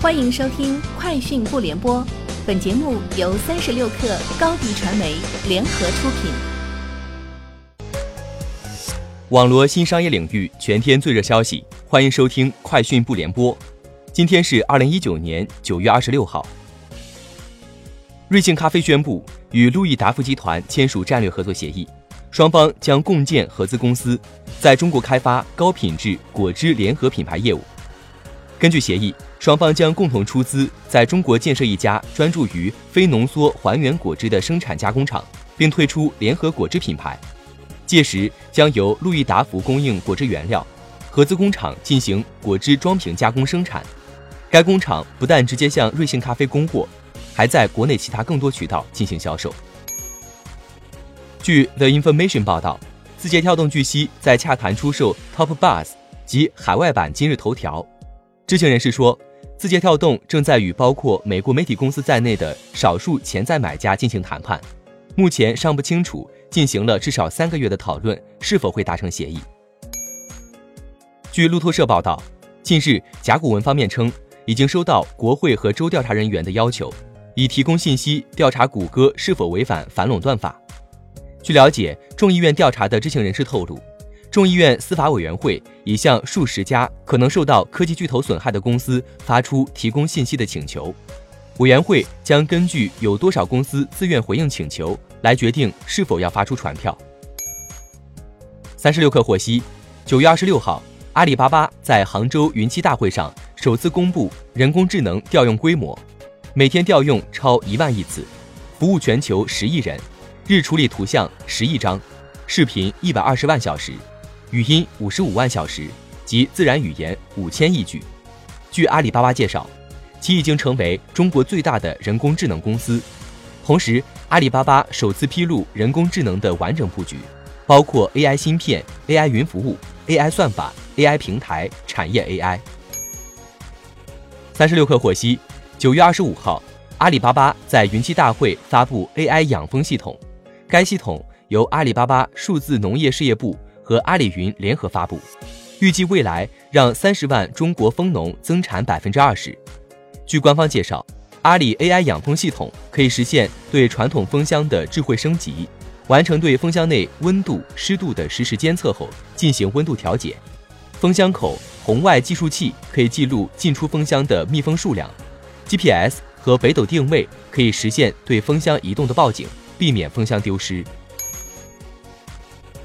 欢迎收听《快讯不联播》，本节目由三十六克高低传媒联合出品。网罗新商业领域全天最热消息，欢迎收听《快讯不联播》。今天是二零一九年九月二十六号。瑞幸咖啡宣布与路易达夫集团签署战略合作协议，双方将共建合资公司，在中国开发高品质果汁联合品牌业务。根据协议。双方将共同出资，在中国建设一家专注于非浓缩还原果汁的生产加工厂，并推出联合果汁品牌。届时将由路易达福供应果汁原料，合资工厂进行果汁装瓶加工生产。该工厂不但直接向瑞幸咖啡供货，还在国内其他更多渠道进行销售。据 The Information 报道，字节跳动据悉在洽谈出售 Top Buzz 及海外版今日头条。知情人士说。字节跳动正在与包括美国媒体公司在内的少数潜在买家进行谈判，目前尚不清楚进行了至少三个月的讨论是否会达成协议。据路透社报道，近日甲骨文方面称已经收到国会和州调查人员的要求，以提供信息调查谷歌是否违反反垄断法。据了解，众议院调查的知情人士透露。众议院司法委员会已向数十家可能受到科技巨头损害的公司发出提供信息的请求，委员会将根据有多少公司自愿回应请求来决定是否要发出传票。三十六氪获悉，九月二十六号，阿里巴巴在杭州云栖大会上首次公布人工智能调用规模，每天调用超一万亿次，服务全球十亿人，日处理图像十亿张，视频一百二十万小时。语音五十五万小时及自然语言五千亿句。据阿里巴巴介绍，其已经成为中国最大的人工智能公司。同时，阿里巴巴首次披露人工智能的完整布局，包括 AI 芯片、AI 云服务、AI 算法、AI 平台、产业 AI。三十六氪获悉，九月二十五号，阿里巴巴在云栖大会发布 AI 养蜂系统，该系统由阿里巴巴数字农业事业部。和阿里云联合发布，预计未来让三十万中国蜂农增产百分之二十。据官方介绍，阿里 AI 养蜂系统可以实现对传统蜂箱的智慧升级，完成对蜂箱内温度、湿度的实时监测后进行温度调节。蜂箱口红外计数器可以记录进出蜂箱的蜜蜂数量，GPS 和北斗定位可以实现对蜂箱移动的报警，避免蜂箱丢失。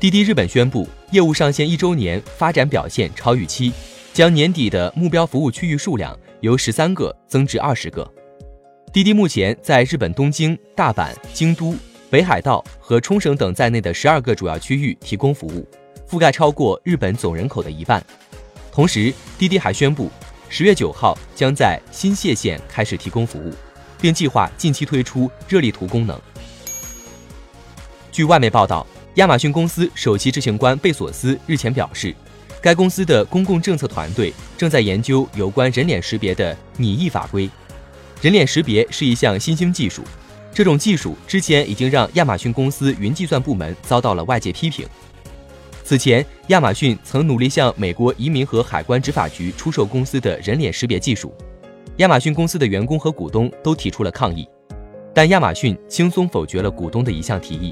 滴滴日本宣布，业务上线一周年发展表现超预期，将年底的目标服务区域数量由十三个增至二十个。滴滴目前在日本东京、大阪、京都、北海道和冲绳等在内的十二个主要区域提供服务，覆盖超过日本总人口的一半。同时，滴滴还宣布，十月九号将在新泻县开始提供服务，并计划近期推出热力图功能。据外媒报道。亚马逊公司首席执行官贝索斯日前表示，该公司的公共政策团队正在研究有关人脸识别的拟议法规。人脸识别是一项新兴技术，这种技术之前已经让亚马逊公司云计算部门遭到了外界批评。此前，亚马逊曾努力向美国移民和海关执法局出售公司的人脸识别技术，亚马逊公司的员工和股东都提出了抗议，但亚马逊轻松否决了股东的一项提议。